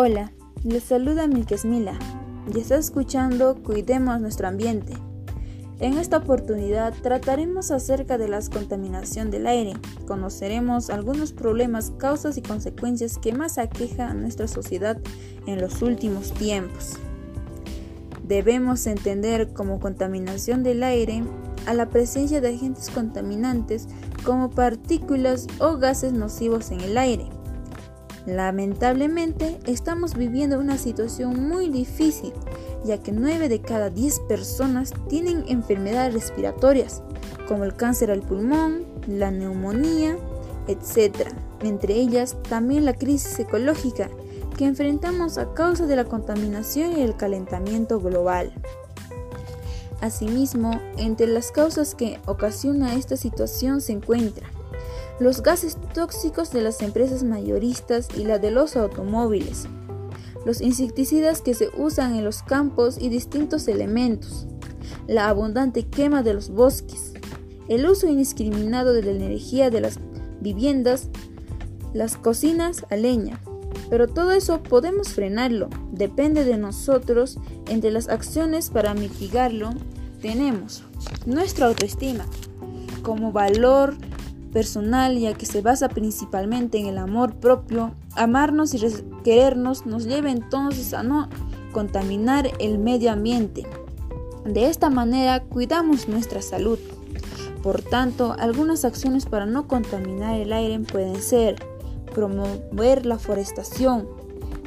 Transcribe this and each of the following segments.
Hola, les saluda Milkesmila y está escuchando Cuidemos nuestro ambiente. En esta oportunidad trataremos acerca de la contaminación del aire. Conoceremos algunos problemas, causas y consecuencias que más aqueja a nuestra sociedad en los últimos tiempos. Debemos entender como contaminación del aire a la presencia de agentes contaminantes como partículas o gases nocivos en el aire Lamentablemente, estamos viviendo una situación muy difícil, ya que 9 de cada 10 personas tienen enfermedades respiratorias, como el cáncer al pulmón, la neumonía, etc. Entre ellas, también la crisis ecológica que enfrentamos a causa de la contaminación y el calentamiento global. Asimismo, entre las causas que ocasiona esta situación se encuentra los gases tóxicos de las empresas mayoristas y la de los automóviles, los insecticidas que se usan en los campos y distintos elementos, la abundante quema de los bosques, el uso indiscriminado de la energía de las viviendas, las cocinas a leña. Pero todo eso podemos frenarlo, depende de nosotros. Entre las acciones para mitigarlo tenemos nuestra autoestima como valor personal ya que se basa principalmente en el amor propio, amarnos y querernos nos lleva entonces a no contaminar el medio ambiente. De esta manera cuidamos nuestra salud. Por tanto, algunas acciones para no contaminar el aire pueden ser promover la forestación,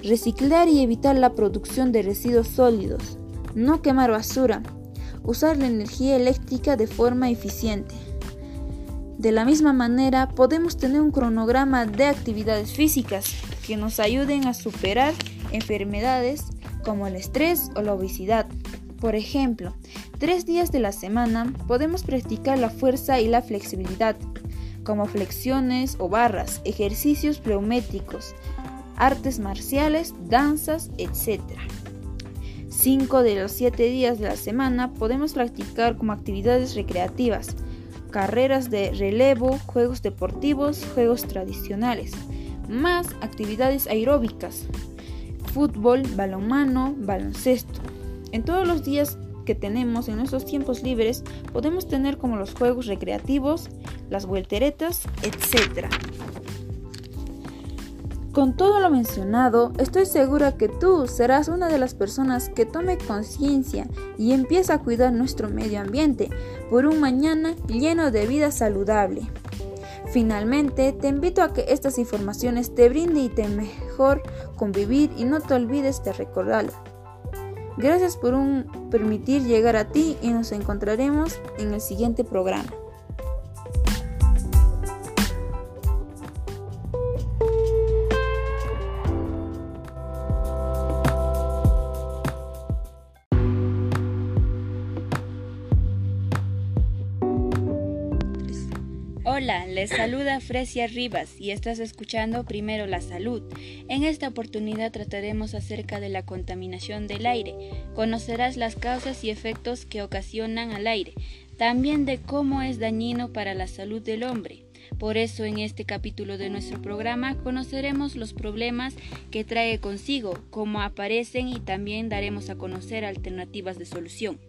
reciclar y evitar la producción de residuos sólidos, no quemar basura, usar la energía eléctrica de forma eficiente. De la misma manera, podemos tener un cronograma de actividades físicas que nos ayuden a superar enfermedades como el estrés o la obesidad. Por ejemplo, tres días de la semana podemos practicar la fuerza y la flexibilidad, como flexiones o barras, ejercicios pleumétricos, artes marciales, danzas, etc. Cinco de los siete días de la semana podemos practicar como actividades recreativas, carreras de relevo, juegos deportivos, juegos tradicionales, más actividades aeróbicas, fútbol, balonmano, baloncesto. En todos los días que tenemos en nuestros tiempos libres podemos tener como los juegos recreativos, las vuelteretas, etc. Con todo lo mencionado, estoy segura que tú serás una de las personas que tome conciencia y empiece a cuidar nuestro medio ambiente por un mañana lleno de vida saludable. Finalmente, te invito a que estas informaciones te brinden y te mejor convivir y no te olvides de recordarlo. Gracias por un permitir llegar a ti y nos encontraremos en el siguiente programa. Les saluda Fresia Rivas y estás escuchando Primero la Salud. En esta oportunidad trataremos acerca de la contaminación del aire. Conocerás las causas y efectos que ocasionan al aire, también de cómo es dañino para la salud del hombre. Por eso en este capítulo de nuestro programa conoceremos los problemas que trae consigo, cómo aparecen y también daremos a conocer alternativas de solución.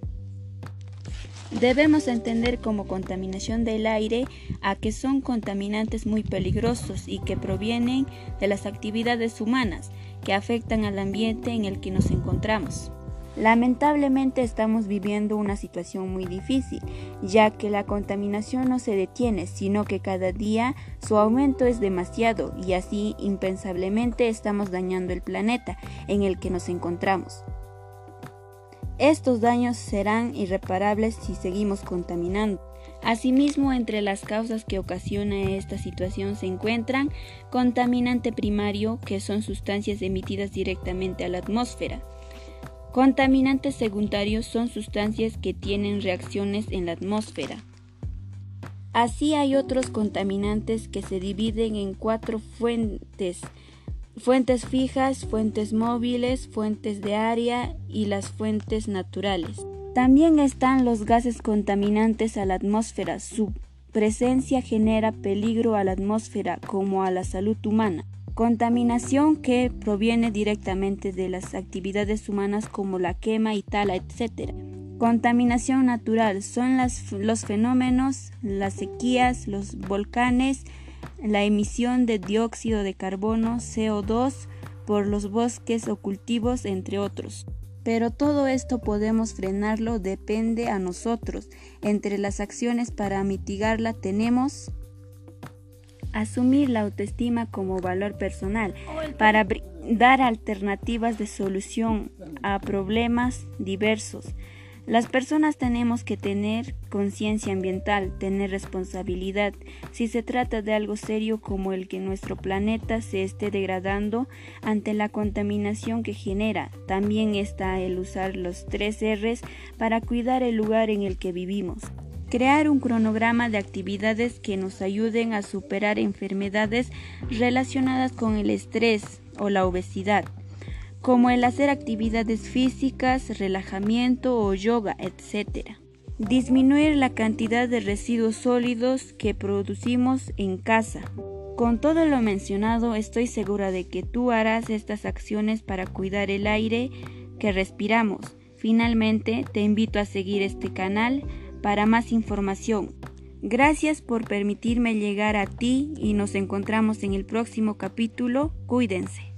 Debemos entender como contaminación del aire a que son contaminantes muy peligrosos y que provienen de las actividades humanas que afectan al ambiente en el que nos encontramos. Lamentablemente estamos viviendo una situación muy difícil, ya que la contaminación no se detiene, sino que cada día su aumento es demasiado y así impensablemente estamos dañando el planeta en el que nos encontramos. Estos daños serán irreparables si seguimos contaminando. Asimismo, entre las causas que ocasiona esta situación se encuentran contaminante primario, que son sustancias emitidas directamente a la atmósfera. Contaminantes secundarios son sustancias que tienen reacciones en la atmósfera. Así hay otros contaminantes que se dividen en cuatro fuentes fuentes fijas, fuentes móviles, fuentes de área y las fuentes naturales. También están los gases contaminantes a la atmósfera. Su presencia genera peligro a la atmósfera como a la salud humana. Contaminación que proviene directamente de las actividades humanas como la quema y tala, etc. Contaminación natural son los fenómenos, las sequías, los volcanes, la emisión de dióxido de carbono, CO2, por los bosques o cultivos, entre otros. Pero todo esto podemos frenarlo, depende a nosotros. Entre las acciones para mitigarla tenemos asumir la autoestima como valor personal para dar alternativas de solución a problemas diversos las personas tenemos que tener conciencia ambiental, tener responsabilidad. Si se trata de algo serio como el que nuestro planeta se esté degradando ante la contaminación que genera, también está el usar los tres R's para cuidar el lugar en el que vivimos. Crear un cronograma de actividades que nos ayuden a superar enfermedades relacionadas con el estrés o la obesidad como el hacer actividades físicas, relajamiento o yoga, etc. Disminuir la cantidad de residuos sólidos que producimos en casa. Con todo lo mencionado, estoy segura de que tú harás estas acciones para cuidar el aire que respiramos. Finalmente, te invito a seguir este canal para más información. Gracias por permitirme llegar a ti y nos encontramos en el próximo capítulo. Cuídense.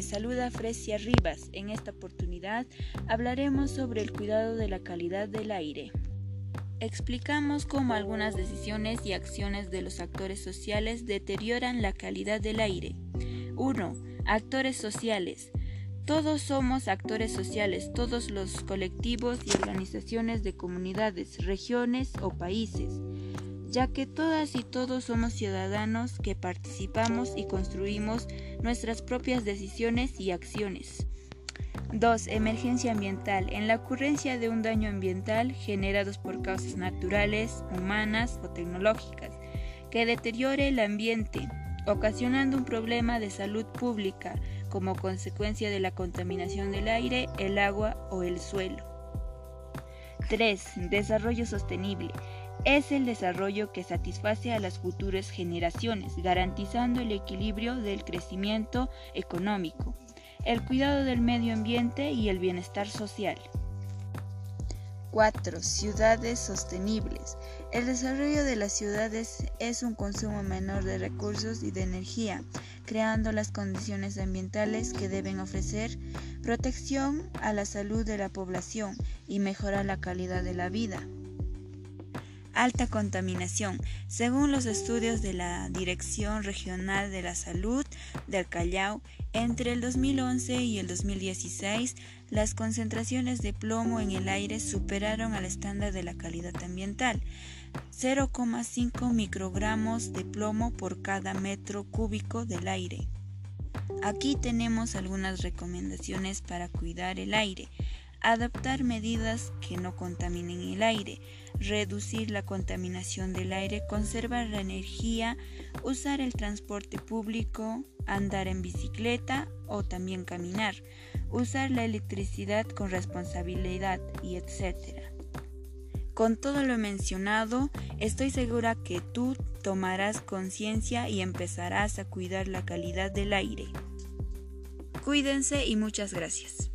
Les saluda Fresia Rivas. En esta oportunidad hablaremos sobre el cuidado de la calidad del aire. Explicamos cómo algunas decisiones y acciones de los actores sociales deterioran la calidad del aire. 1. Actores sociales. Todos somos actores sociales, todos los colectivos y organizaciones de comunidades, regiones o países ya que todas y todos somos ciudadanos que participamos y construimos nuestras propias decisiones y acciones. 2. Emergencia ambiental. En la ocurrencia de un daño ambiental generados por causas naturales, humanas o tecnológicas, que deteriore el ambiente, ocasionando un problema de salud pública como consecuencia de la contaminación del aire, el agua o el suelo. 3. Desarrollo sostenible es el desarrollo que satisface a las futuras generaciones, garantizando el equilibrio del crecimiento económico, el cuidado del medio ambiente y el bienestar social. 4. Ciudades sostenibles. El desarrollo de las ciudades es un consumo menor de recursos y de energía, creando las condiciones ambientales que deben ofrecer protección a la salud de la población y mejorar la calidad de la vida alta contaminación. Según los estudios de la Dirección Regional de la Salud del Callao, entre el 2011 y el 2016, las concentraciones de plomo en el aire superaron al estándar de la calidad ambiental, 0,5 microgramos de plomo por cada metro cúbico del aire. Aquí tenemos algunas recomendaciones para cuidar el aire adaptar medidas que no contaminen el aire, reducir la contaminación del aire, conservar la energía, usar el transporte público, andar en bicicleta o también caminar, usar la electricidad con responsabilidad y etc. Con todo lo mencionado, estoy segura que tú tomarás conciencia y empezarás a cuidar la calidad del aire. Cuídense y muchas gracias.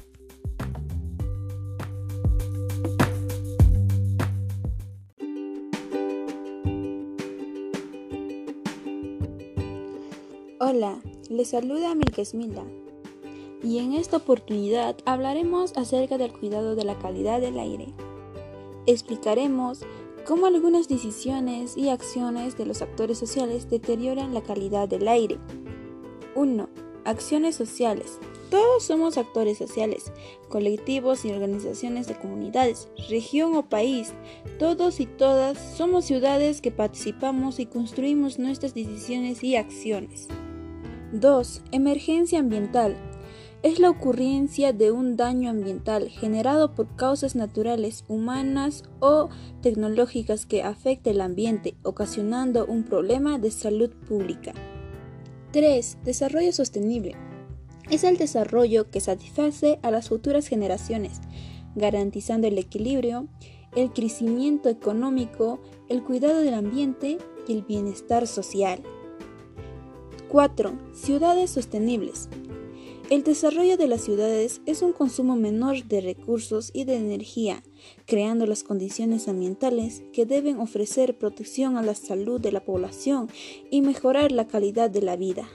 Hola, les saluda Milkesmilda y en esta oportunidad hablaremos acerca del cuidado de la calidad del aire. Explicaremos cómo algunas decisiones y acciones de los actores sociales deterioran la calidad del aire. 1. Acciones sociales. Todos somos actores sociales, colectivos y organizaciones de comunidades, región o país. Todos y todas somos ciudades que participamos y construimos nuestras decisiones y acciones. 2. Emergencia ambiental. Es la ocurrencia de un daño ambiental generado por causas naturales, humanas o tecnológicas que afecte el ambiente, ocasionando un problema de salud pública. 3. Desarrollo sostenible. Es el desarrollo que satisface a las futuras generaciones, garantizando el equilibrio, el crecimiento económico, el cuidado del ambiente y el bienestar social. 4. Ciudades sostenibles. El desarrollo de las ciudades es un consumo menor de recursos y de energía, creando las condiciones ambientales que deben ofrecer protección a la salud de la población y mejorar la calidad de la vida.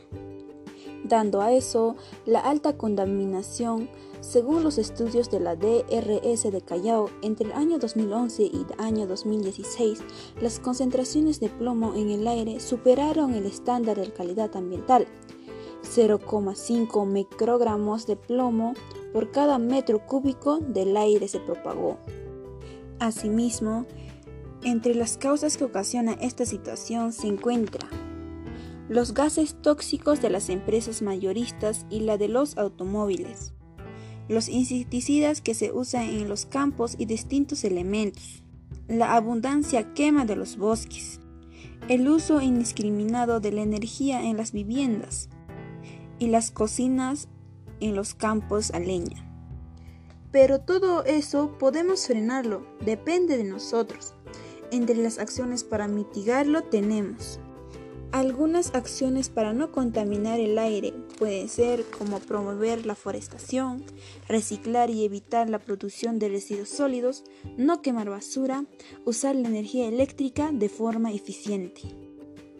Dando a eso la alta contaminación, según los estudios de la DRS de Callao, entre el año 2011 y el año 2016, las concentraciones de plomo en el aire superaron el estándar de calidad ambiental 0,5 microgramos de plomo por cada metro cúbico del aire se propagó. Asimismo, entre las causas que ocasionan esta situación se encuentra los gases tóxicos de las empresas mayoristas y la de los automóviles, los insecticidas que se usan en los campos y distintos elementos, la abundancia quema de los bosques, el uso indiscriminado de la energía en las viviendas, y las cocinas en los campos a leña. Pero todo eso podemos frenarlo, depende de nosotros. Entre las acciones para mitigarlo tenemos algunas acciones para no contaminar el aire pueden ser como promover la forestación, reciclar y evitar la producción de residuos sólidos, no quemar basura, usar la energía eléctrica de forma eficiente.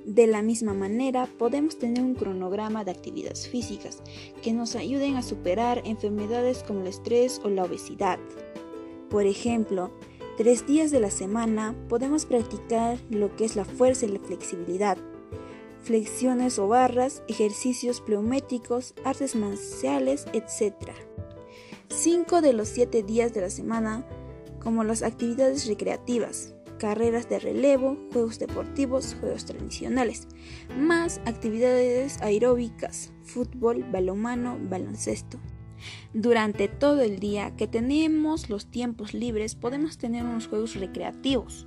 De la misma manera, podemos tener un cronograma de actividades físicas que nos ayuden a superar enfermedades como el estrés o la obesidad. Por ejemplo, tres días de la semana podemos practicar lo que es la fuerza y la flexibilidad, flexiones o barras, ejercicios pleumétricos, artes marciales, etc. Cinco de los siete días de la semana como las actividades recreativas, carreras de relevo, juegos deportivos, juegos tradicionales, más actividades aeróbicas, fútbol, balonmano, baloncesto. Durante todo el día que tenemos los tiempos libres podemos tener unos juegos recreativos.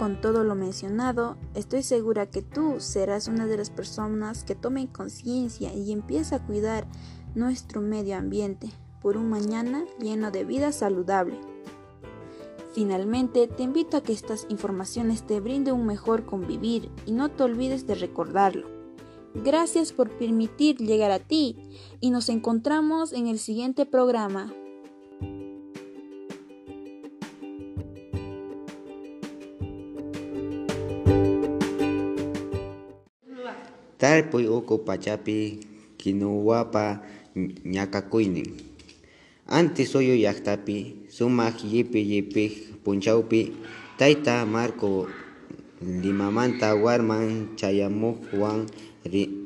Con todo lo mencionado, estoy segura que tú serás una de las personas que tomen conciencia y empiece a cuidar nuestro medio ambiente por un mañana lleno de vida saludable. Finalmente, te invito a que estas informaciones te brinden un mejor convivir y no te olvides de recordarlo. Gracias por permitir llegar a ti y nos encontramos en el siguiente programa. Tarpuy uku pachapi kinuwapa Antes suyo llaqtapi sumaq yipi yipi punchawpi tayta Marco Limamanta warman chayamuqwan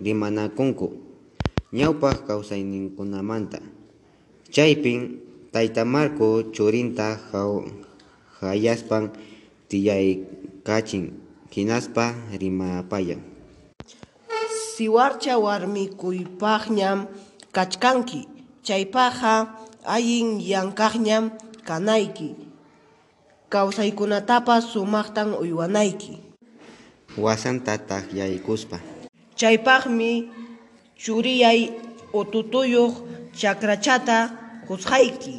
rimanakunku. Ñawpaq kawsayninkunamanta chaypin tayta Marco churinta hayaspan tiyaykachin hinaspa rimapayan siwarcha warmikuypaqñam kachkanki chaypaqa ayin llankaqñam kanayki. Kawsaykunatapas sumaqtan uywanayki. Wasanta takyaykuspa chaypaqmi churiyay ututuyuq chakrachata husqayki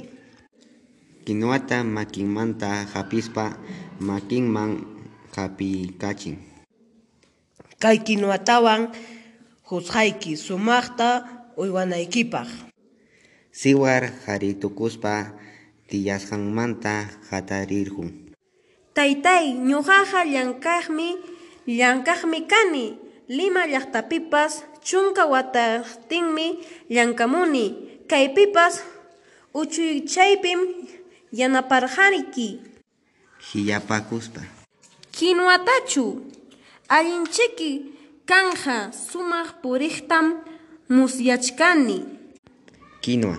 kinuwata makinmanta hapispa makinman hapikachin. Kay kinuwatawan husqayki sumaqta uywanaykipaq siwar haritukuspa tiyasqanmanta hatarirqun taytay ñuqaqa llankaqmi llankaqmi kani Lima llaqtapipas chunka wataqtinmi llankamuni kaypipas uchuychaypim yanaparqariki hiyapakuspa kinuwatachu allinchiki kanja sumaq puriqtam musyachkani. Quinoa.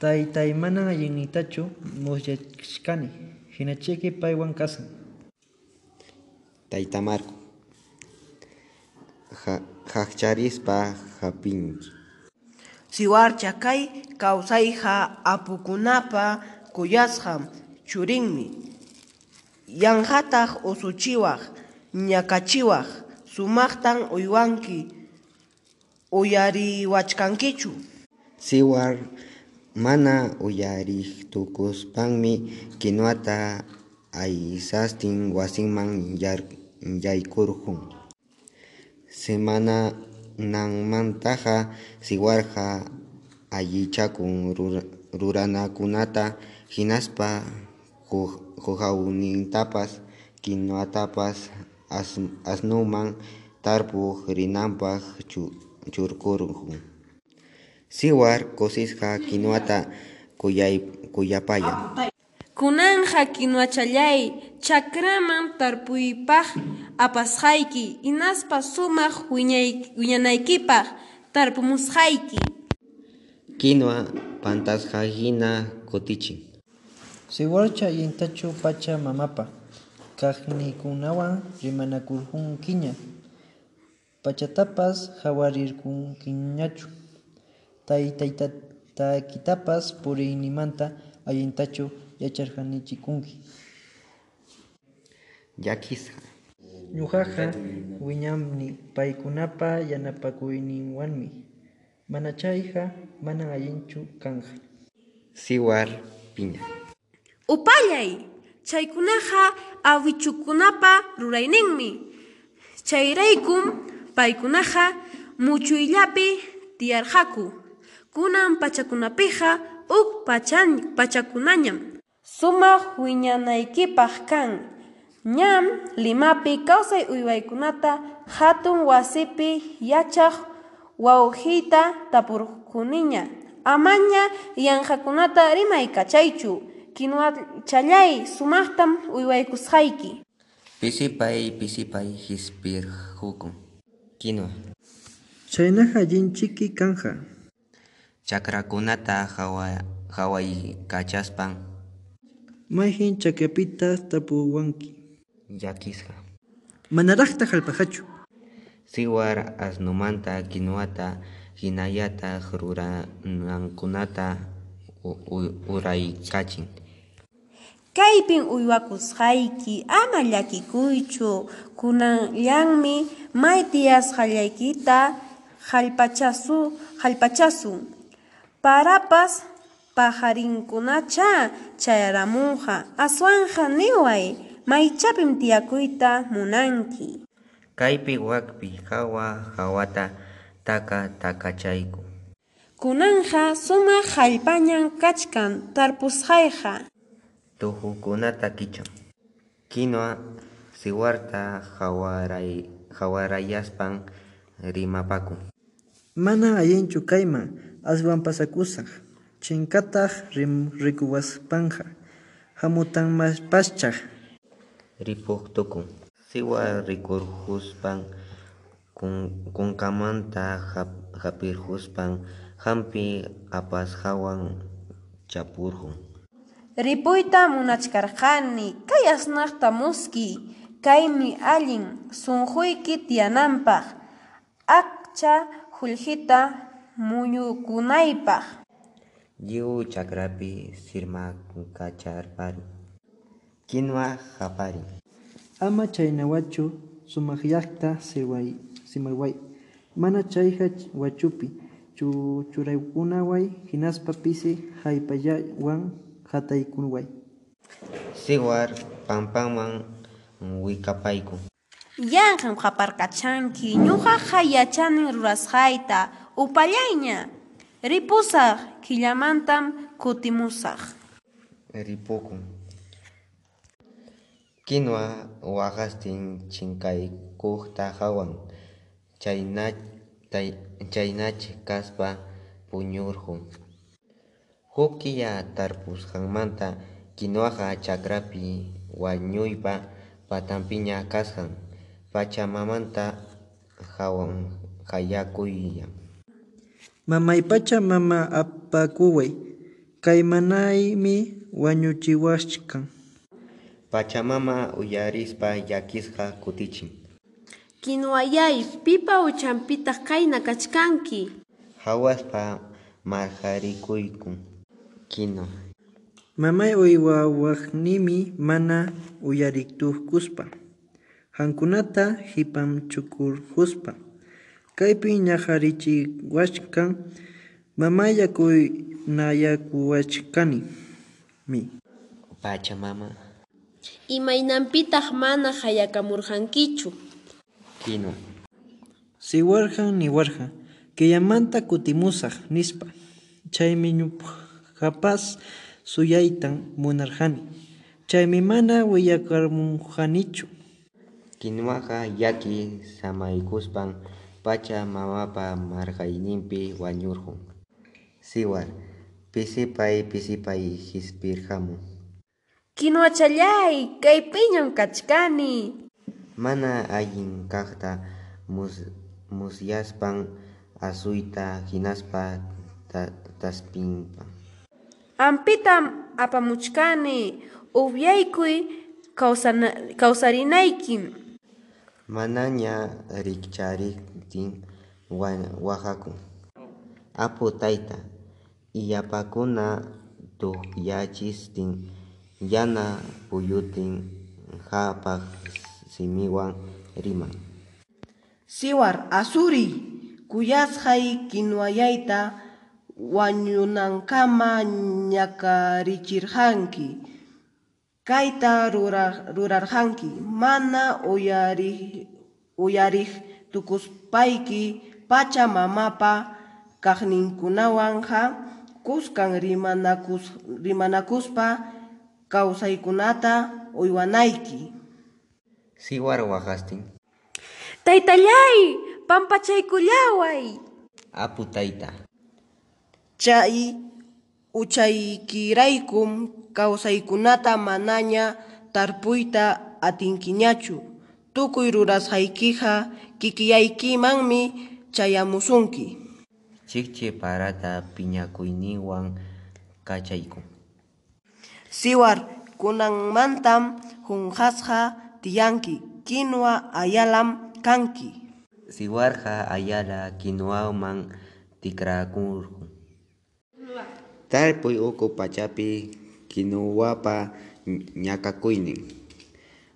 Taytay manan allinniytachu musyachkani. Hinachiki paywan kasan. Tayta Marco haqcharispa hapinki siwarcha kay kawsayqa apukunapa kuyasqa churinmi. Yanhataq usuchiwaq ñakachiwaq sumaqtan uywanki uyariwachkankichu Siwar mana uyariktukuspanmi kinuwata aysastin wasinman yaykurqun. Semananmantaqa siwarqa allichakun rura- ruranakunata hinaspa hukawnintapas kinuwatapas as- asnunman tarpuq rinanpaq chu- churkurqun. Siwar kusisqa kinuwata kuyay kuyapayan. Kunanja kinuwachallay chakraman tarpuypaq apasqayki hinaspa sumaq wiñanaykipaq tarpumusqayki Kinuwa pantasqa hina kutichin. Siwarcha allintachu pacha mamapa kaqniykunawan rimanakurqunkiña pachatapas hawarirqunkiñachu taytaytatakitapas puriynimanta allintachu yacharqanichikunki Llakisqa. ñuqaqa wiñaqmi paykunapa yanapakuyninwanmi mana chayqa manan allinchu kanja. Siwar piña. upallay chaykunaqa awichukunapa rurayninmi. Chayraykum paykunaqa muchuyllapi tiyarqaku. Kunan pachakunapiqa uk pachan pachakunañam. Sumaq wiñanaykipaq kan. Ñam limapi kawsay uywaykunata hatun wasipi yachaq wawqiyta tapurquniña. Amaña yanqakunata rimaykachaychu kinuwachallay sumaqtam uywaykusqayki Pisipay pisipay hisp'irqukun. Kinuwa. chaynaqa allinchiki kanja Chakrakunata hawa hawaykachaspan mayhin chakrapita tapuwanki llakisqa. manaraqta hallp'ahachu Siwar asnumanta kinuwata hinallataq ruranankunata uraykachin. Kaypin uywakusqayki ama llakikuychu. Kunanllanmi may tiyasqallaykita hallpachasu hallpachasun parapas pajarinkunacha chayaramunqa aswanja niway maychapim tiyakuyta munanki. Kaypi wakpi hawa hawata taka takachayku. kunanja sumaq hallpañan kachkan tarpusqayqa Tuhukunata kichan. Kinuwa siwarta hawaray hawarayaspan rimapakun. mana allinchu kayman aswan pasakusaq chinkataq rim rikuwaspanja hamutanmaspachaq Ripuq tukun. Siwar rikurhuspan kun kunkamanta hap- hapirhuspan hampi apas hawan chapurhun. Ripuyta munachkarqani kay asnaqta muski kaymi allin sunquyki tiyananpaq aqcha qullqita muyukunaypaq Lliw chakrapi sirmakacharpari. Kinuwa hapari. ama chaynawachu sumaqllaqta siway simaway mana chayqa wachupi chu churaykunaway hinaspa pisi haypallawan hataykunway Siwar pampaman wikapayku. Yanqam qaparqachanki ñuqaqa yachanin rurasqayta upallayña ripusaq killamantam kutimusaq Ripukun. Kinuwa waqastin chinkaykuqta hawan. Chaynach kaspa puñurqun. Huk kiya tarpusqanmanta kinuwaqa chakrapi wañuypa patanpiña kasqan. Pachamamanta hawan hayakuyan. mamaypacha mama apakuway kaymanaymi wañuchiwachkan Pachamama uyarispa llakisqa kutichin. kinuwayay pipa uchampitaq qayna kachkanki Hawaspa marharikuykun. Kino. mamay uywawaqnimi mana uyariktukuspa hankunata hipanchukurquspa Kaypi ñaqarichiwachkan mamaya kunayakuwachkani mi. Pachamama, Imaynanpitaq mana hayakamurqankichu. Kino, Siwarjan niwarja killamanta kutimusaq nispa. Chaymi ñuqapas suyaytan munarqani chaymi mana willakarmuqanichu kinuwaqa llaki samaykuspan Pachamamapa markayninpi wañurqun. Siwar, pisipay pisipay hisp'irqamun. Kinuwachallay, kaypiñam kachkani. Mana allin kaqta mus musyaspan asuyta hinaspa ta taspinpan. Ampitam apamuchkani, uwyaykuy kawsana kawsarinaykim. Manaña rikcharitin wa waqakun. Apu tayta, illapakuna tukyachistin yana puyutin hapaq simiwan riman. Siwar asuriy kuyasqay kinuwallayta wañunankama ñakarichirqanki. Kayta rurarqanki. Mana uyariq uyariq tukuspayki Pachamamapa kaqninkunawanqa kuskan rimanakus rimanakuspa kawsaykunata uywanayki Siwar waqastin, Taytallay, pampachaykullaway. apu tayta, Chay uchaykiraykum kawsaykunata manaña tarpuyta atinkiñachu tukuy rurasqaykiqa kikillaykimanmi chayamusunki chikchi parata piñakuyninwan kachaykun. Siwar kunanmantam hunqasqa tiyanki kinuwa ayalam kanki Siwarqa ayala kinuwaman tikrakurqun. Tarpuy uku pachapi kinuwapa ñakakuynin.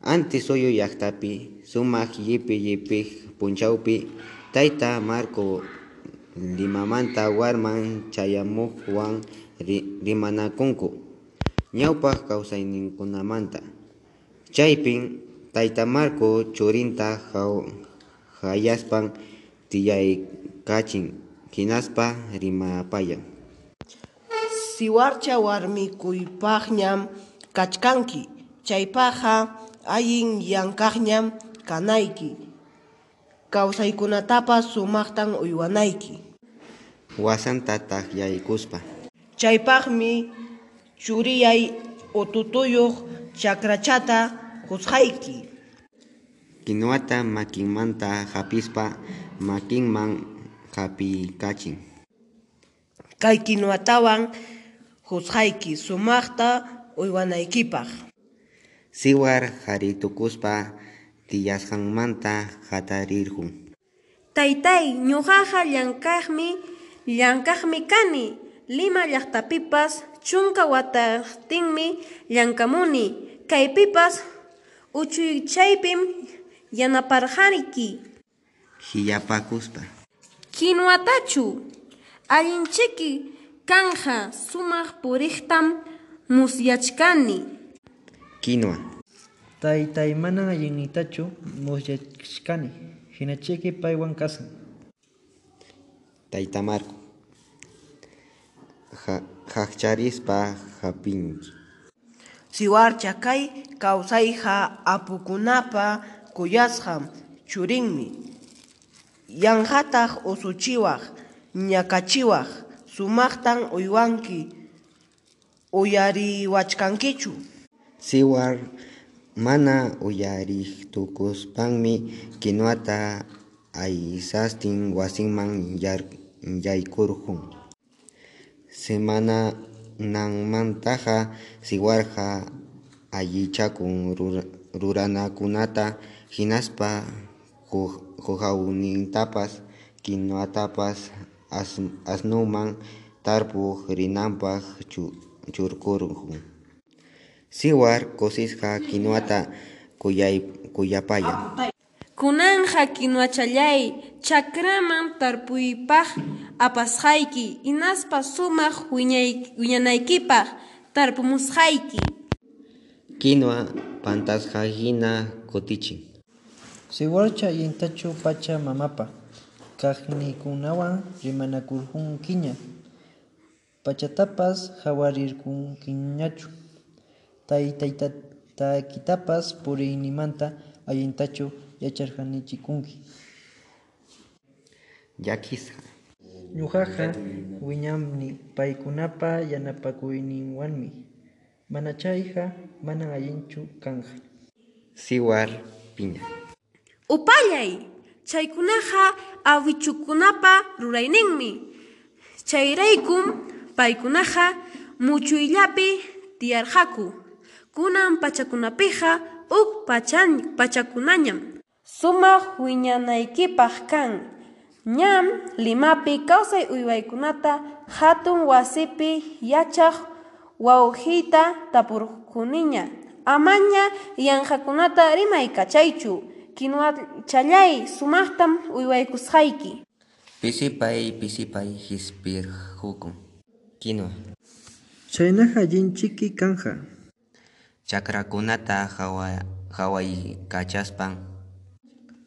Antes suyu llaqtapi sumaq llipi llipi punchawpi tayta Marco Limamanta warman chayamuqwan ri rimanakunku ñawpaq kawsayninkunamanta. Chaypin tayta Marco churinta hayaspan tiyaykachin hinaspa rimapayan. Siwarcha warmikuypaqñam kachkanki chaypaqa allin llankaqñam kanayki kawsaykunatapas sumaqtan uywanayki Wasanta takyaykuspa. chaypaqmi churiyay ututuyuq chakrachata qusqayki Kinuwata makinmanta hapispa makinman hapikachin. kay kinuwatawan qusqayki sumaqta uywanaykipaq Siwar haritukuspa tiyasqanmanta hatarirqun. Taytay, ñuqaqa llankaqmi, llankaqmi kani. Lima llaqtapipas chunka wataqtinmi llankamuni. Kaypipas uchuychaypim yanaparqanki. Hiyapakuspa. Kinuwatachu, allinchiki kanja sumaq puriqtam musyachkani. Kinua. Taytay mana allinnitachu musyachkani hinachiki paywan kasan Tayta Marco. Ha- Haqcharispa hapinki. siwarcha kay kawsayqa apukunapa kuyasqa churinmi yanqataq usuchiwaq ñakachiwaq sumaqtan uywanki uyariwachkankichu Siwar mana uyariktukuspanmi kinuwata aysastin wasinman yaykurqun. Semananmantaqa siwarqa allichakun rura- ruranakunata hinaspa quhawnintapas kinuwatapas as- asnuman tarpuq rinanpaq chu- churkurqun. Siwar kusisqa kinuwata kuyay kuyapayan. Kunanja kinuwachallay, chakraman tarpuypaq apasqayki hinaspa sumaq wiñanaykipaq tarpumusqayki Kinua pantasqa hina kutichin. Siwarcha allintachu pacha mamapa kaqniykunawan rimanakurqunkiña pachatapas hawarirqunkiñachu taytaytatakitapas puriynimanta allintachu yacharqanichikunki Llakisqa. Ñuqaqa wiñaqmi paykunapa yanapakuyninwanmi mana chayqa manan allinchu kanqa Siwar piña. upallay chaykunaqa awichukunapa rurayninmi. Chayraykum paykunaqa muchuyllapi tiyarqaku. Kunan pachakunapiqa uk pachan pachakunañam. Sumaq wiñanaykipaq kan. Ñam limapi kawsay uywaykunata hatun wasipi yachaq wawqiyta tapurquniña. Amaña yanqakunata rimaykachaychu kinuwachallay sumaqtam uywaykusqayki Pisipay pisipay hispirhukun. Kinua. chaynaqa allinchiki kanja Chakrakunata hawa hawaykachaspan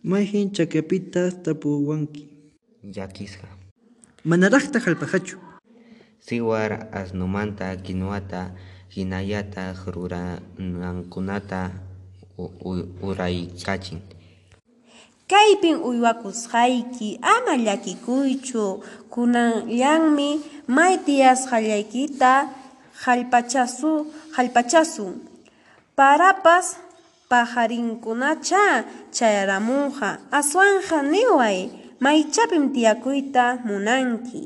mayhin chakrapita tapuwanki llakisqa. manaraqta hallp'ahachu Siwar asnumanta kinuwata hinallataq ruranankunata uraykachin. Kaypin uywakusqayki ama llakikuychu kunanllanmi may tiyasqallaykita hallpachasu hallpachasun parapas pajarinkunacha chayaramunqa aswanqa niway maychapim tiyakuyta munanki.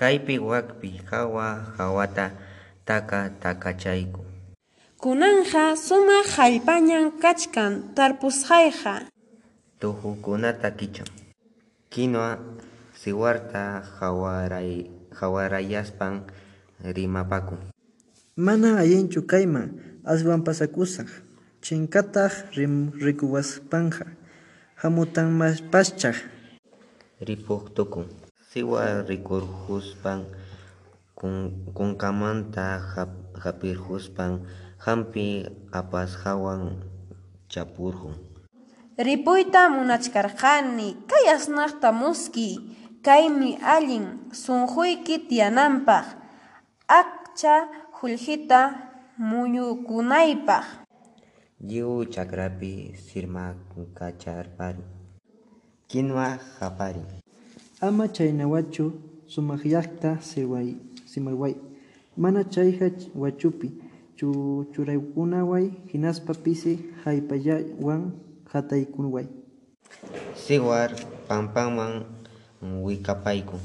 Kaypi wakpi hawa hawata taka takachayku. kunanqa sumaq hallpañan kachkan tarpusqayqa Tuhukunata kichan. Kinua siwarta hawaray hawarayaspan rimapakun. mana allinchu kayman aswan pasakusaq chinkataq rim rikuwaspanja hamutanmaspachaq Ripuktukun. Siwar rikurhuspan kun kunkamanta hap- hapirhuspan hampi apashawan chapurhun. Ripuyta munachkarqani kay asnaqta muski kaymi allin sunquyki tiyananpaq aqcha qullqita muyukunaypaq Lliw chakrapi sirmakacharpari. Kinua hapari. ama chaynawachu sumaq llaqta simarway mana chayqa wachupi chu churaykunaway hinaspa pisi hataykunway Siwar pampaman wikapaykun.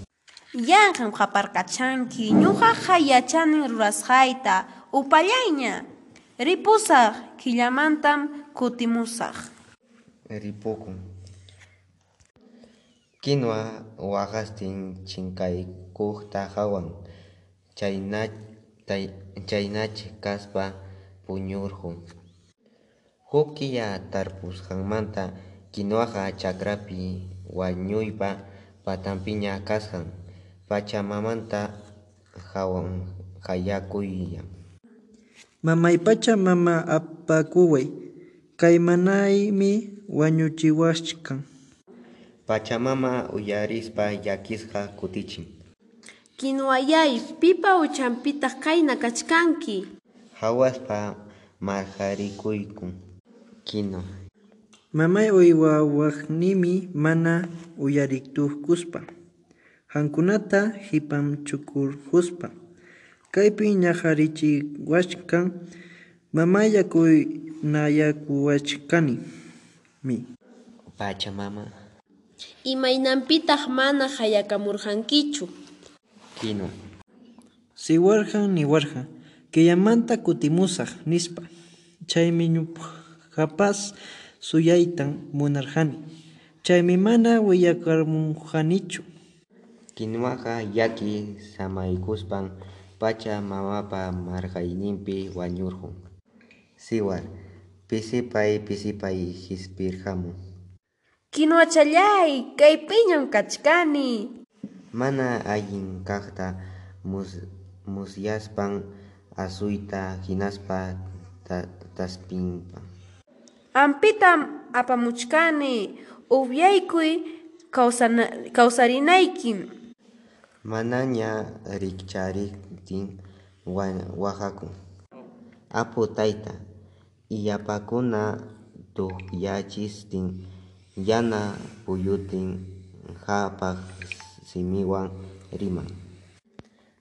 Yanqam qaparqachanki ñuqaqa yachanin rurasqayta upallayña ripusaq killamantam kutimusaq Ripukun. Kinua waqastin chinkaykuqta hawan. Chayna, chaynachi kaspa puñurhun. Huk kiya tarpusqanmanta kinuaqa chakrapi wañuypa patanpiña kasqan. Pachamamanta hayakuyan. mamaypacha mama apakuway kaymanaymi wañuchiwachkan Pachamama uyarispa llakisqa kutichin. Kinuwayay pipa uchampitaq kayna kachkanki Hawaspa marharikuykun. Kinua. mamay uywawaqnimi mana uyariktukuspa hankunata hipanchukurquspa kaypi ñaqarichiwachkan mamayakunayakuwachkani mi Pachamama. imaynanpitaq mana hayakamurqankichu Kinua. siwarqa niwarqa killamanta kutimusaq nispa chaymi ñuqapas suyaytan munarqani chaymi mana willakarmunqanichu Kinuaqa yaki samaykuspan pacha mamapa marqayninpi wañurqun. Siwar. Pisipay pisipay hispirhamun. Kinuwachallay, kaypiñam kachkani. Mana allin kaqta mus, musyaspan asuyta hinaspa ta, taspinpan. Ampitam apamuchkani, kawsana, kawsarinaykim. Manaña rikcharitin wa- waqakun. Apu tayta, illapakuna tukyachistin yana puyutin hapaq simiwan riman.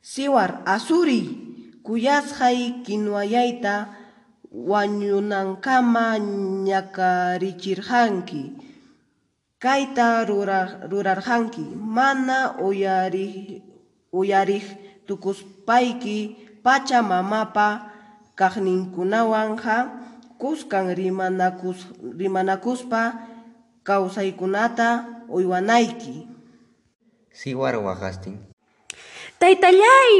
Siwar asuri kuyasqay kinuwayayta wañunankama ñakarichirqanki. Kayta rurar, rurarqanki mana uyariq uyariq tukuspayki pacha mamapa kaqninkunawanqa kuskan rimanakus rimanakuspa kawsaykunata uywanayki. Siwar waqastin, Taytallay,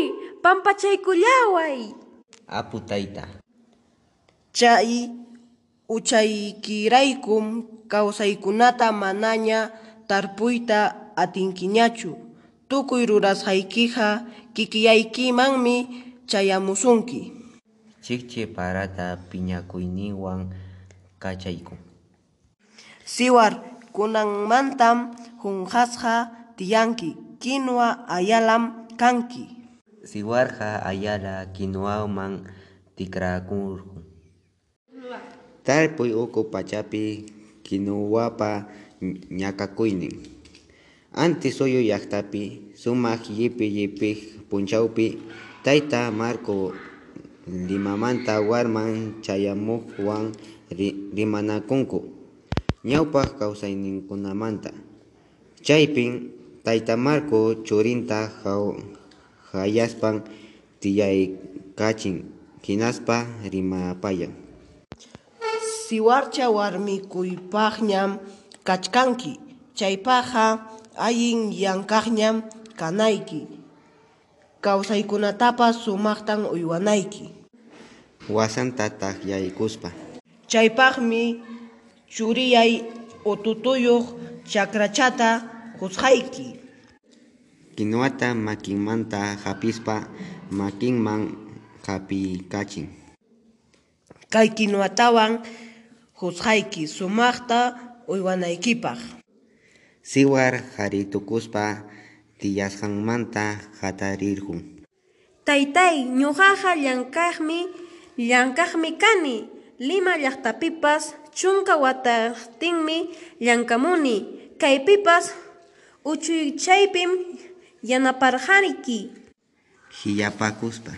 pampachaykullaway. apu tayta, Chay uchaykiraykum kawsaykunata manaña tarpuyta atinkiñachu. Tukuy rurasqaykiqa kikillaykimanmi chayamusunki. chikchi parata piñakuyninwan kachaykun. Siwar kunanmantam hunqasqa tiyanki. Kinuwa ayalam kanki. Siwarqa ayala kinuwaman tikrakurqun. Tarpuy uku pachapi kinuwapa ñakakuynin. Antes suyu llaqtapi sumaq yipi yipi punchawpi tayta Marco Limamanta warman chayamuqwan ri- rimanakunku ñawpaq kawsayninkunamanta. Chaypin tayta Marco churinta haw- hayaspan tiyaykachin hinaspa rimapayan. Siwarcha warmikuypaqñam kachkanki. Chaypaqa allin llankaqñam kanayki. Kawsaykunatapas sumaqtan uywanayki. Wasanta takyaykuspa. Chaypaqmi churiyay ututuyuq chakrachata husqayki. Kinuwata makinmanta hapispa makinman hapikachin. Kay kinuwatawan husqayki sumaqta uywanaykipaq. Siwar haritukuspa tiyasqanmanta hatarirqun. Taytay, ñuqaqa llankaqmi, llankaqmi kani. Lima llaqtapipas chunka wataqtinmi llankamuni. Kaypipas uchuychaypim yanaparqanki. Hiyapakuspa.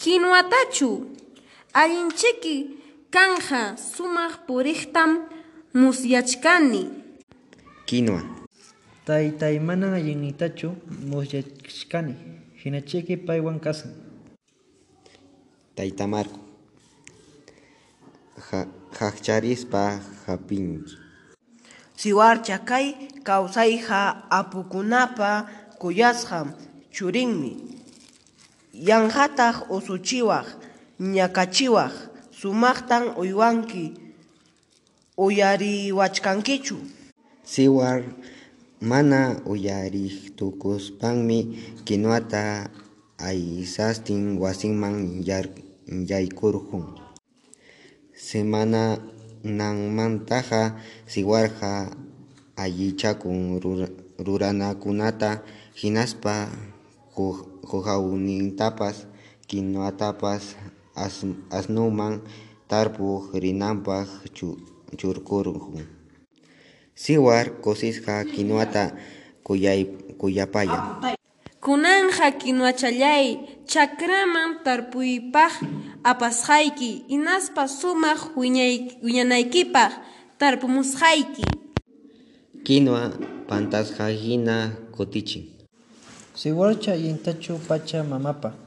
Kinuwatachu, allinchiki kanja sumaq puriqtam musyachkani. Kinuwa. Taytay allinnitachu musyachkani. Hinachiki paywan kasan. Tayta Marco. Ha- Haqcharispa hapinki. Siwarcha kay kawsayqa apukunapa kuyasqam churinmi. Yanhataq usuchiwaq, ñakachiwaq, sumaqtan uywanki, uyariwachkankichu. Siwar mana uyariktukuspanmi kinuwata aysastin wasinman yaykurqun. Semana nanmantaqa siwarqa allichakun rura, ruranakunata hinaspa jujawnintapas kinuwatapas as, asnuman tarpuq rinanpaq chu, churkurqun. Siwar kusisqa kinuwata kuyay, kuyapayan. Kunanja kinuwachallay, chakraman tarpuypaq apasqayki, inaspa sumaq wiñanaykipaq tarpumusqayki. Kinuwa pantasqa hina kutichin. Siwarcha allintachu pacha mamapa.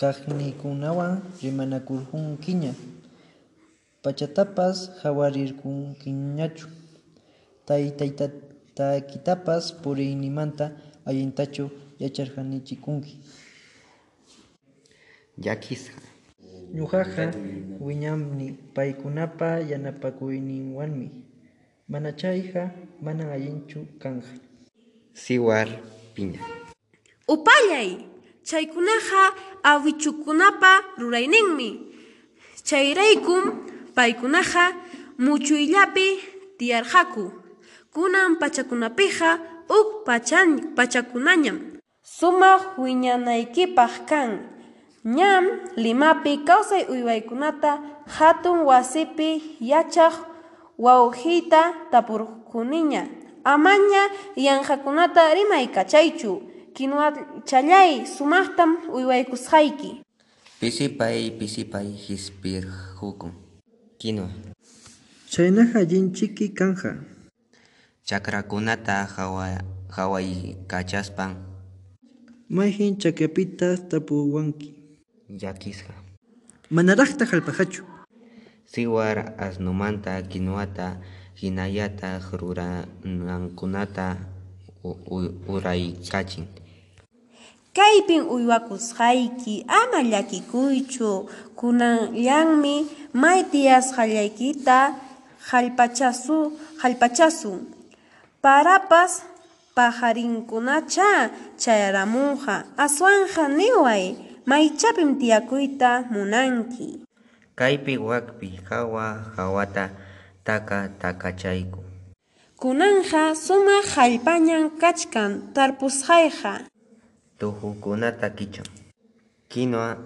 Kaqnikunawan rimanakurqunkiña. Pachatapas hawarirqunkiñachu. Taytaytakitapas puriynimanta allintachu yacharqanichikunki. Llakisqa. Ñuqaqa wiñamni paykunapa yanapakuyninwanmi. Mana chayqa mana allinchu kanja. Siwar piña. Upallay! Chaykunaqa awichukunapa rurayninmi. Chayraykum paykunaqa muchuyllapi tiyarqaku. Kunan pachakunapiqa uk pachan pachakunañam. Sumaq wiñanaykipaq kan. Ñam Limapi kawsay uywaykunata hatun wasipi yachaq wawqiyta tapurquniña. Amaña yanqakunata rimaykachaychu. Kinuwachallay sumaqtam uywaykusqayki. Pisipay pisipay hisp'irqukun. Kinua. Chaynaqa allinchiki kanja. Chakrakunata hawa hawaykachaspan Mayhin chakrapita tapuwanki. llakisqa. Manaraqta hallp'ahachu. Siwar asnumanta kinuwata hinallataq ruranankunata uraykachin. Kaypin uywakusqayki ama llakikuychu. Kunanllanmi may tiyasqallaykita hallpachasu hallpachasun parapas pajarinkunacha chayaramunqa aswanja niway maychapim tiyakuyta munanki. Kaypi wakpi hawa hawata taka takachayku. kunanja sumaq hallpañan kachkan tarpusqayqa Tuhukunata kichan. Kinua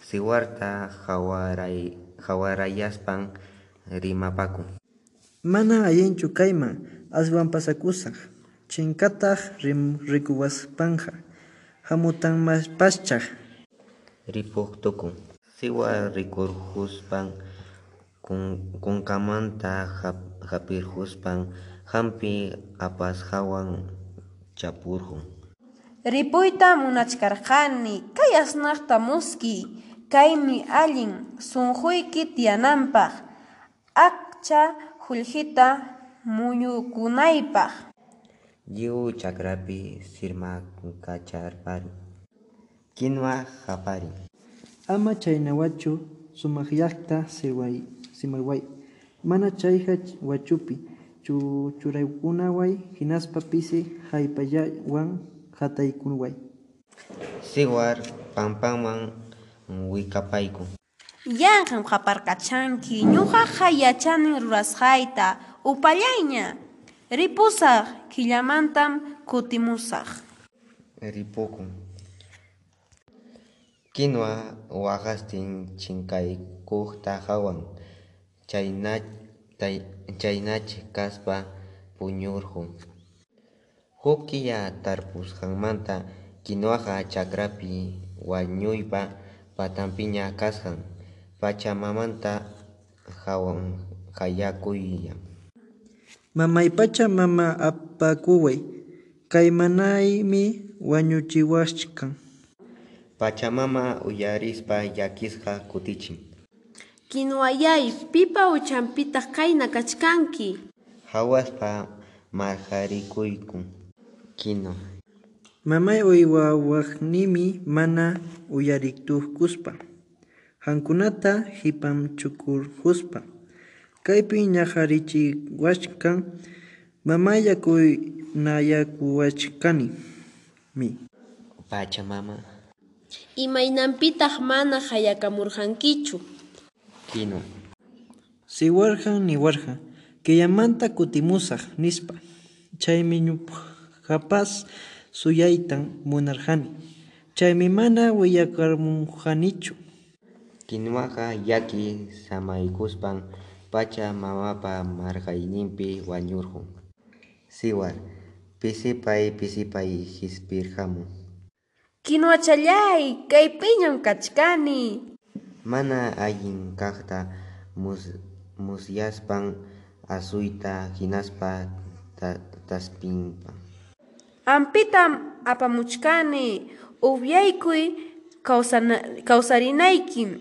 siwarta hawaray hawarayaspan rimapakun. Mana allinchu kayman aswan pasakusaq. Chinkataq rim rikuwaspanja. Hamutan mas paschaq. Ripuktukun. Siwa rikurhuspan kun kunkamanta hap- hapirhuspan hampi apashawan chapurhun. Ripuyta munachkarqani kay asnaqta muski kaymi allin sunquyki tiyananpaq aqcha qullqita muyukunaypaq Lliw chakrapi sirmakacharparin. Kinua haparin. Ama chaynawachu sumaqllaqta siway simalway. Mana chayqa wachupi chu churaykunaway hinaspa pisi haypallawan hataykunway. Siwar pampaman wikapaykun. yanqam qaparqachanki ñuqaqa yachanin rurasqayta upallayña ripusaq killamantam kutimusaq Ripukun. Kinua waqastin chinkaykuqta hawan. Chayna, tay- chaynachi kaspa puñurhun. Huk kiya tarpusqanmanta kinuaqa chakrapi wañuypa patanpiña kasqan. Pachamamanta hawan hayakuyan. Mamaypacha mama apakuway. Kaymanaymi wañuchiwachkan. Pachamama uyarispa llakisqa kutichin. kinuwayay pipa uchampitaq qayna kachkanki Hawaspa marharikuykun. Kino. Mamay uywawaqnimi mana uyariktukuspa. Hankunata hipanchukurhuspa. Kaypi ñaqarichiwachkan mamayakunayakuwachkani. Mi. Pachamama. imaynanpitaq mana hayakamurqankichu Kino. Siwarjan niwarja, killamanta kutimusaq nispa. Chaymi ñuqapas suyaytan munarqani. Chaymi mana willakarmunqanichu. Kinuaqa yaki samaykuspan pacha mamapa marhayninpi wañurhun. Siwar. Pisipay pisipay hispirhamun. kinuwachallay kaypiñan kachkani Mana allin kaqta mus musyaspan asuyta hinaspa ta taspinpan. Ampitam apamuchkani kawsana, kawsarinaykim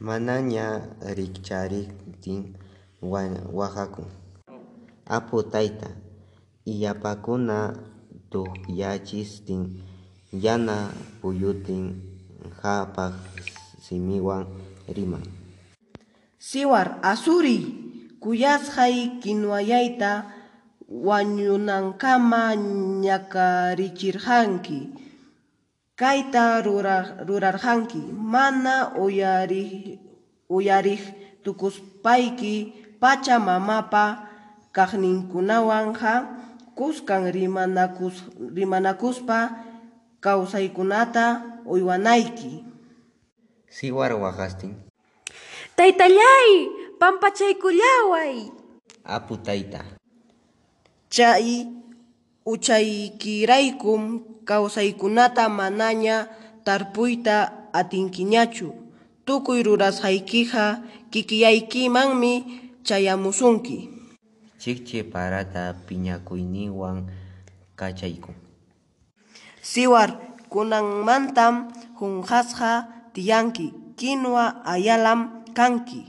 Manaña rikcharitin wa- waqakun. Apu tayta, illapakuna tukyachistin yana puyutin hapaq simiwan riman. Siwar asuri kuyasqay kinuwallayta wañunankama ñakarichirqanki kayta rurar, rurarqanki mana uyariq uyariq tukuspayki pacha mamapa kaqninkunawanqa kuskan rimanakus rimanakuspa kawsaykunata uywanayki. Siwar waqastin Taytallay, pampachaykullaway. apu tayta chay uchaykiraykum kawsaykunata manaña tarpuyta atinkiñachu. Tukuy rurasqaykiqa kikillaykimanmi chayamusunki. Chikchi parata piñakuyninwan kachaykun. Siwar kunanmantam hunqasqa tiyanki kinuwa ayalam kanki.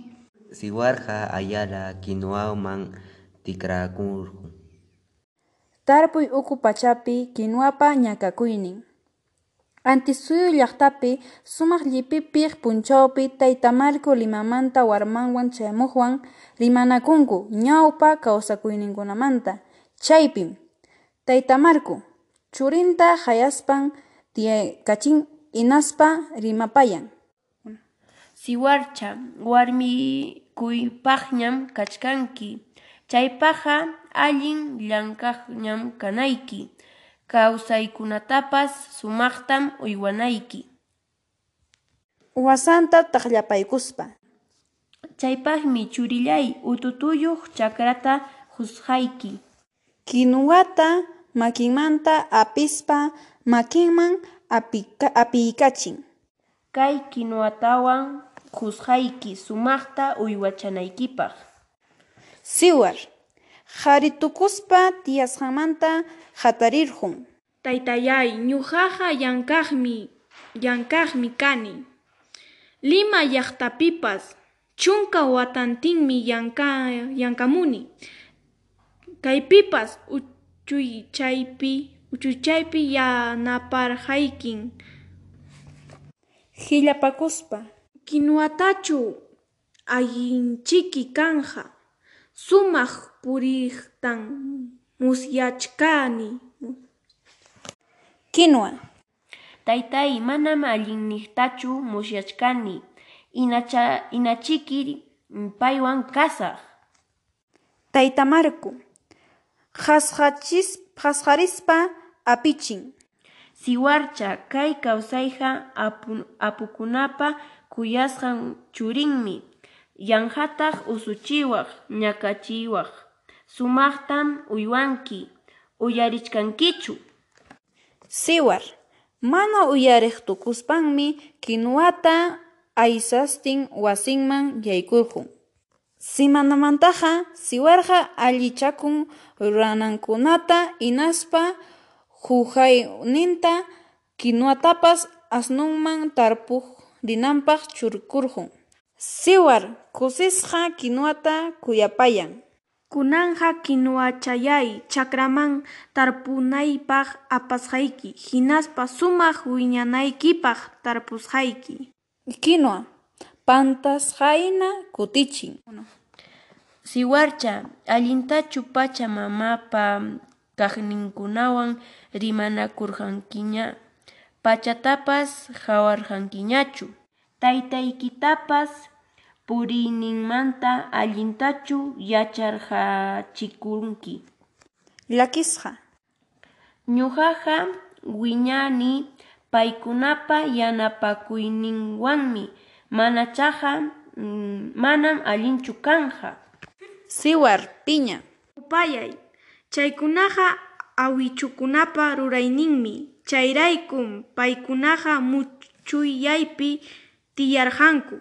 Siwarqa ayala kinuwaman tikrakurqun Tarpuy uku pachapi kinuwapa ñakakuynin. Antisuyu llaqtapi sumaq llipipiq punchawpi tayta Marco Limamanta warmanwan chayamuqwan rimanakunku ñawpa kawsakuyninkunamanta. Chaypim tayta Marco churinta hayaspan tiyakachin inaspa rimapayan. Siwarcha, warmikuypaqñam kachkanki. Chaypaqa allin llankaqñam kanayki. Kawsaykunatapas sumaqtam uywanayki. Wasanta taqllapaykuspa. Chaypaqmi churillay ututuyuq chakrata husqayki. Kinuwata makinmanta apispa makinman apiykachin. Kay kinuwatawan husqayki sumaqta uywachanaykipaq. Siwar, qaritukuspa tiyasqanmanta hatarirqun. Taytallay, ñuqaqa llankaqmi, llankaqmi kani. Lima llaqtapipas chunka watantinmi llanka, llankamuni. Kaypipas uchuychaypi, uchuychaypi yanaparqaykin. Hillapakuspa. Kinuwatachu allinchiki kanja. Sumaq puriqtan musyachkani. Kinuwa. Taytay, manam allinniqtachu musyachkani. Inacha, inachiki paywan kasaq. Tayta Marco. Apichin. Siwarcha, kay kawsayqa apu, apukunapa kuyasqan churinmi. Yanhataq usuchiwaq, ñakachiwaq. Sumaqtam uywanki. Uyarichkankichu. Siwar. Mana uyariq tukuspanmi kinuwata aysastin wasinman yaykurqun. Simanamantaqa siwarqa allichakun ruranankunata inaspa huqayninta kinuwatapas asnunman tarpuq rinanpaq churikurqun. Siwar kusisqa kinuwata kuyapayan. Kunanja kinuwachayay chakraman tarpunaypaq apasqayki. Hinaspa sumaq wiñanaykipaq tarpusqayki. Kinuwa. Pantasqayna kutichin. Siwarcha, allintachu pacha mamapa kaqninkunawan rimanakurqankiña. Pachatapas hawarqankiñachu. Taytaykitapas puriyninmanta allintachu yacharqachikunki. Lakisqa. Ñuqaqa wiñani paykunapa yanapakuyninwanmi. Manachaqa mm, manam allinchu kanja. Siwar piña. Upayay, chaykunaqa awichukunapa rurayninmi. Chayraykum paykunaqa muchuyaypi tiyarqanku.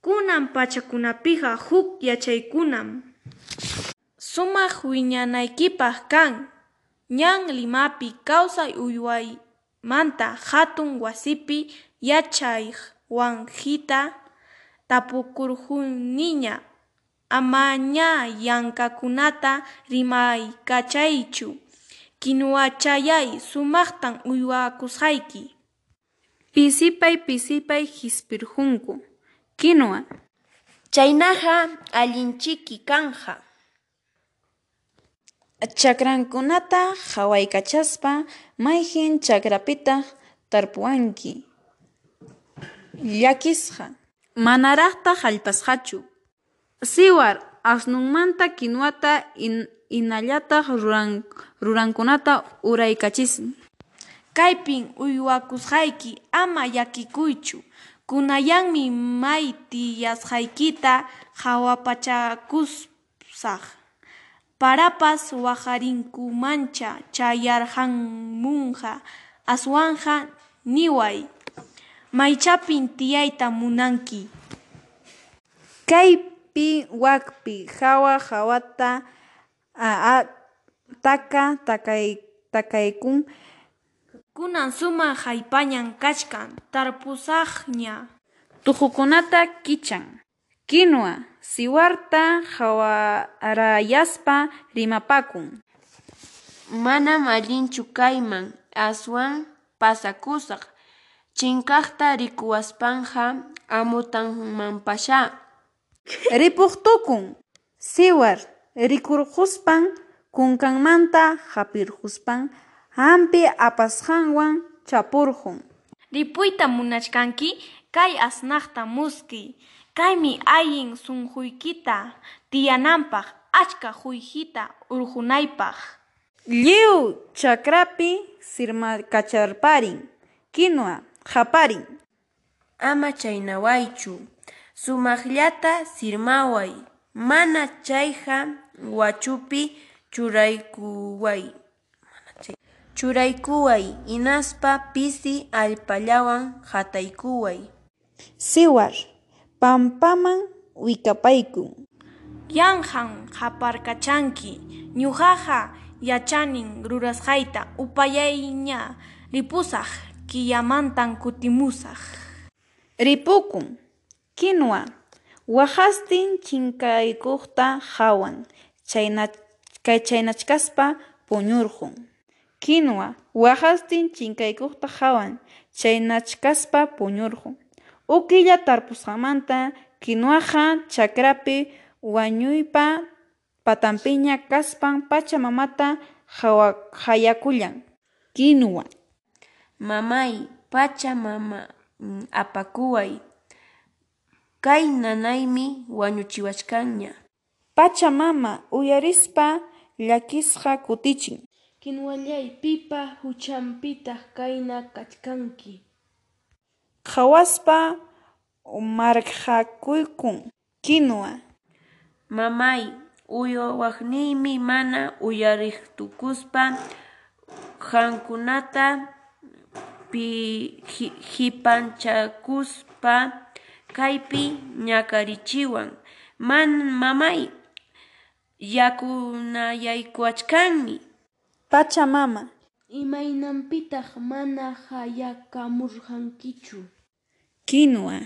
Kunan pachakunapiqa huk yachaykunam. Sumaq wiñanaykipaq kan. Ñan Limapi kawsay uywaymanta hatun wasipi yachayq Wanjita tapukurquniña. Amaña yankakunata rimaykachaychu. Kinuwachayay sumaqtan uywakusqayki. Pisipay pisipay hisp'irqunku. Kinuwa. Chaynaqa allinchiki kanja. Chakrankunata hawaykachaspa mayqin chakrapitaq tarpuwanki. Llakisqa manaraqta hallp'asqachu. Siwar asnunmanta kinuwata in inallataq ruran rurankunata uraykachisun. Kaypin uywakusqayki ama llakikuychu. Kunayanmi may tiyasqaykita hawapachakusaq. Parapas waqarinkumancha chayarqamunqa aswanqa niway. Maychapin tiyayta munanki? Kaypi wakpi hawa hawata a, a taka takay takaykun Kunan sumaq hallp'añan kachkan tarpusaqña. tuqukunata kichan. Kinuwa siwarta hawarayaspa rimapakun. Manam allinchu kayman aswan pasakusaq. Chinkaqta rikuwaspanja amutanmanpasha. Ripuq tukun. Siwar rikurquspan kunkanmanta hapirquspan hampi apasqanwan chapurqun. Ripuyta munachkanki? Kay asnaqta muskiy. Kaymi allin sunquykita tiyananpaq achka quyllita urqunaypaq. Lliw chakrapi sirmakacharparin. Kinuwa haparin. Ama chaynawaychu. Sumaqllata sirmaway. Mana chayqa wachupi churaykuway. Churaykuway hinaspa pisi allpallawan hataykuway. Siwar pampaman wikapaykun. Yanqan haparkachanki. Ñuqaqa yachanin rurasqayta upayayña ripusaq killamantan kutimusaq. Ripukun. Kinuwa waqastin chinkaykuqta hawan. Chayna chaynachkaspa puñurqun. Kinuwa waqastin chinkaykuqta hawan. Chaynachkaspa puñurqun. Ukilla tarpusqamanta kinuwaqa chakrapi wañuypa patanpiña kaspan pachamamata hayakullan. Kinuwa Mamay, pachamama apakuway. Kay nanaymi wañuchiwachkanña. Pachamama uyarispa llakisqa kutichin. Kinwallaypipa huchampita kayna kachkanki. qhawaspa markhakuykun kinwa mamay uyo waqniymi mana uyariqtukuspa qamkunata qipanchakuspa kaypi ñakarichiwan man mamay yakunayaykuchkanmi. Pachamama Imaynanpitaq mana hayakamurqankichu. kinuwa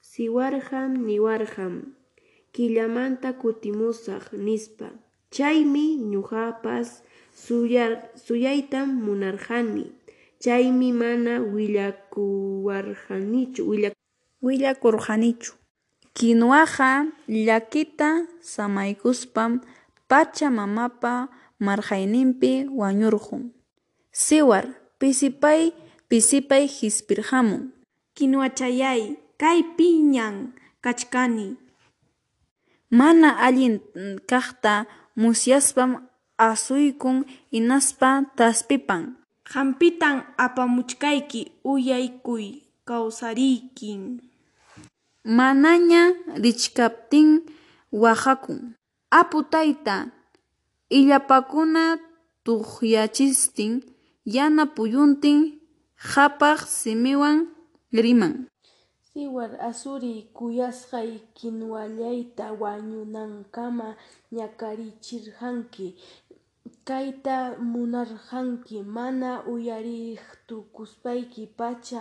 Siwarham niwarham, killamanta kutimusaq nispa. Chaymi ñuqapas suyar, suyaytam munarqani. Chaymi mana willakurqanichu. Kinuwaqa llakita samaykuspam pachamamapa marhayninpi wañurqun. Siwar pisipay pisipay hisp'irqamun. Kinuwachayay, kaypiñan kachkani. Mana allin mm, kaqta musyaspam asuykun hinaspa taspipan. Hampitan apamuchkayki uyaykuy kawsariykin. Manaña richkaptin waqhakun. Apu tayta illapakuna tuqyachistin yana puyuntin hapaq simiwan riman. Siwar asuri kuyasqay kinuwallayta wañunankama ñakarichirqanki. Kayta munarqanki mana uyariqtukuspayki pacha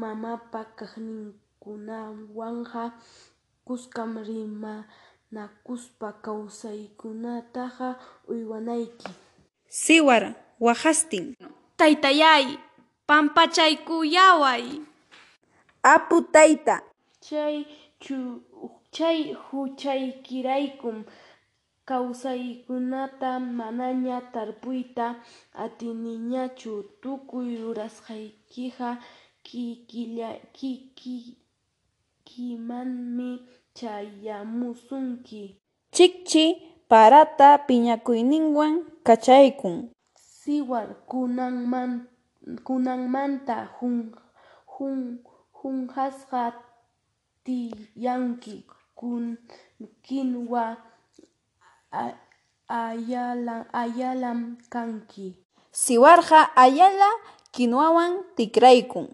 mamapa kaqninkunawanqa kuskam rimanakuspa kawsaykunataqa uywanayki. Siwar waqastin. Taytayay, pampachaykuyaway. Apu tayta Chay chu Chay huchaykiraykum kawsaykunata manaña tarpuyta atiniñachu tukuy rurasqaykiqa kikillakimanmi chayamusunki. Chikchi parata piñakuyninwan kachaykun. Siwar kunanmanta hunk'asqa tiyanki kinuwa ayalam kanki. Siwarqa ayala kinuwawan tikraykun.